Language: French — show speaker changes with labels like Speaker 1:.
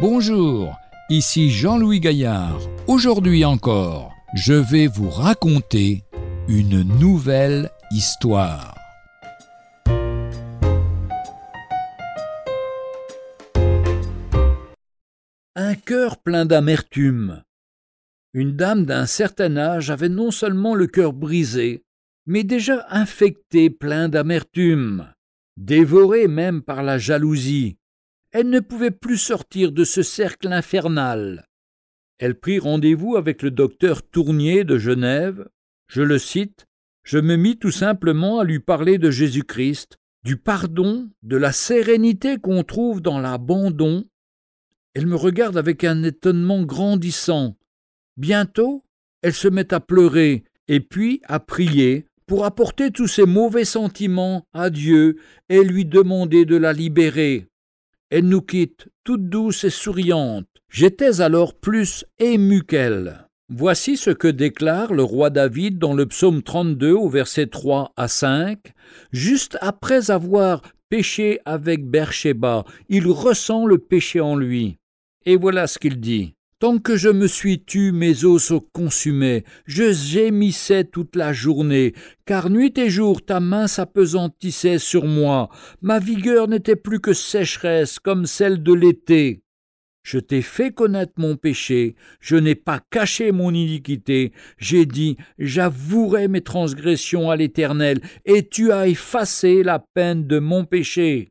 Speaker 1: Bonjour, ici Jean-Louis Gaillard. Aujourd'hui encore, je vais vous raconter une nouvelle histoire. Un cœur plein d'amertume. Une dame d'un certain âge avait non seulement le cœur brisé, mais déjà infecté plein d'amertume, dévoré même par la jalousie. Elle ne pouvait plus sortir de ce cercle infernal. Elle prit rendez-vous avec le docteur Tournier de Genève. Je le cite Je me mis tout simplement à lui parler de Jésus-Christ, du pardon, de la sérénité qu'on trouve dans l'abandon. Elle me regarde avec un étonnement grandissant. Bientôt, elle se met à pleurer et puis à prier pour apporter tous ses mauvais sentiments à Dieu et lui demander de la libérer. Elle nous quitte, toute douce et souriante. J'étais alors plus ému qu'elle. Voici ce que déclare le roi David dans le psaume 32 au verset 3 à 5. Juste après avoir péché avec Bersheba, il ressent le péché en lui. Et voilà ce qu'il dit. Tant que je me suis tu, mes os se consumaient, je gémissais toute la journée, car nuit et jour ta main s'apesantissait sur moi, ma vigueur n'était plus que sécheresse comme celle de l'été. Je t'ai fait connaître mon péché, je n'ai pas caché mon iniquité, j'ai dit, j'avouerai mes transgressions à l'Éternel, et tu as effacé la peine de mon péché.